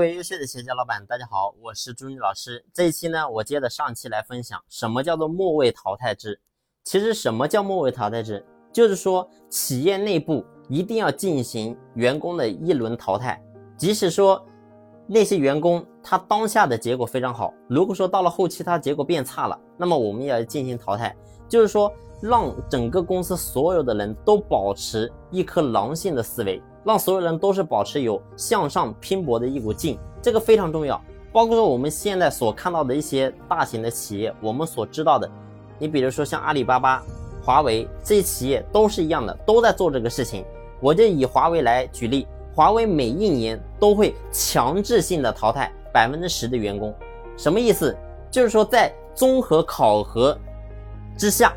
各位优秀的企业家老板，大家好，我是朱妮老师。这一期呢，我接着上期来分享什么叫做末位淘汰制。其实什么叫末位淘汰制？就是说企业内部一定要进行员工的一轮淘汰，即使说那些员工他当下的结果非常好，如果说到了后期他结果变差了，那么我们也要进行淘汰。就是说让整个公司所有的人都保持一颗狼性的思维。让所有人都是保持有向上拼搏的一股劲，这个非常重要。包括说我们现在所看到的一些大型的企业，我们所知道的，你比如说像阿里巴巴、华为这些企业都是一样的，都在做这个事情。我就以华为来举例，华为每一年都会强制性的淘汰百分之十的员工，什么意思？就是说在综合考核之下，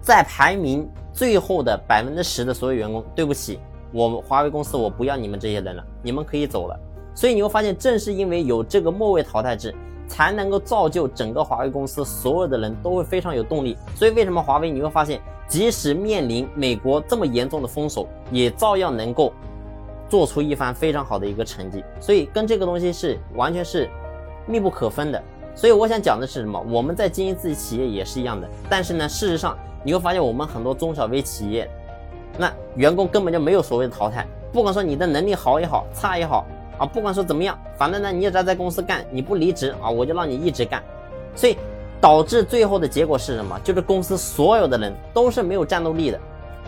在排名最后的百分之十的所有员工，对不起。我们华为公司，我不要你们这些人了，你们可以走了。所以你会发现，正是因为有这个末位淘汰制，才能够造就整个华为公司所有的人都会非常有动力。所以为什么华为你会发现，即使面临美国这么严重的封锁，也照样能够做出一番非常好的一个成绩。所以跟这个东西是完全是密不可分的。所以我想讲的是什么？我们在经营自己企业也是一样的。但是呢，事实上你会发现，我们很多中小微企业。那员工根本就没有所谓的淘汰，不管说你的能力好也好，差也好啊，不管说怎么样，反正呢，你只要在公司干，你不离职啊，我就让你一直干。所以导致最后的结果是什么？就是公司所有的人都是没有战斗力的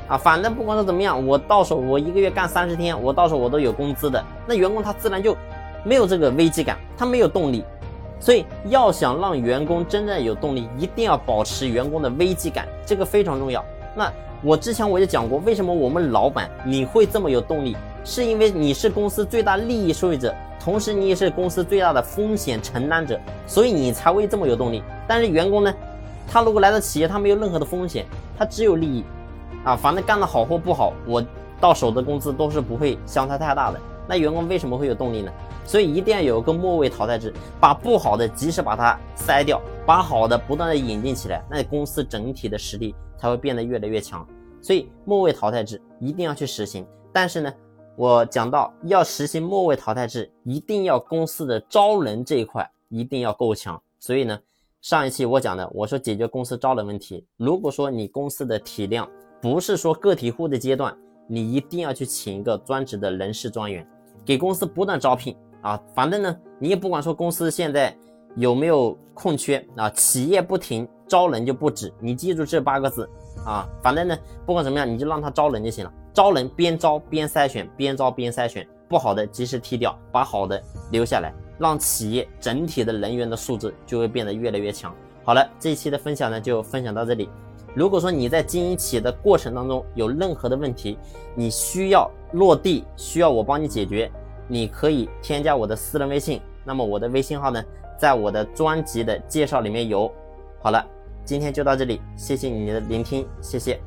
啊。反正不管说怎么样，我到手我一个月干三十天，我到手我都有工资的。那员工他自然就没有这个危机感，他没有动力。所以要想让员工真正有动力，一定要保持员工的危机感，这个非常重要。那。我之前我就讲过，为什么我们老板你会这么有动力，是因为你是公司最大利益受益者，同时你也是公司最大的风险承担者，所以你才会这么有动力。但是员工呢，他如果来到企业，他没有任何的风险，他只有利益，啊，反正干得好或不好，我到手的工资都是不会相差太大的。那员工为什么会有动力呢？所以一定要有个末位淘汰制，把不好的及时把它筛掉，把好的不断的引进起来，那公司整体的实力。才会变得越来越强，所以末位淘汰制一定要去实行。但是呢，我讲到要实行末位淘汰制，一定要公司的招人这一块一定要够强。所以呢，上一期我讲的，我说解决公司招人问题。如果说你公司的体量不是说个体户的阶段，你一定要去请一个专职的人事专员，给公司不断招聘啊。反正呢，你也不管说公司现在有没有空缺啊，企业不停。招人就不止，你记住这八个字啊！反正呢，不管怎么样，你就让他招人就行了。招人边招边筛选，边招边筛选，不好的及时踢掉，把好的留下来，让企业整体的人员的素质就会变得越来越强。好了，这一期的分享呢就分享到这里。如果说你在经营企业的过程当中有任何的问题，你需要落地，需要我帮你解决，你可以添加我的私人微信。那么我的微信号呢，在我的专辑的介绍里面有。好了。今天就到这里，谢谢你的聆听，谢谢。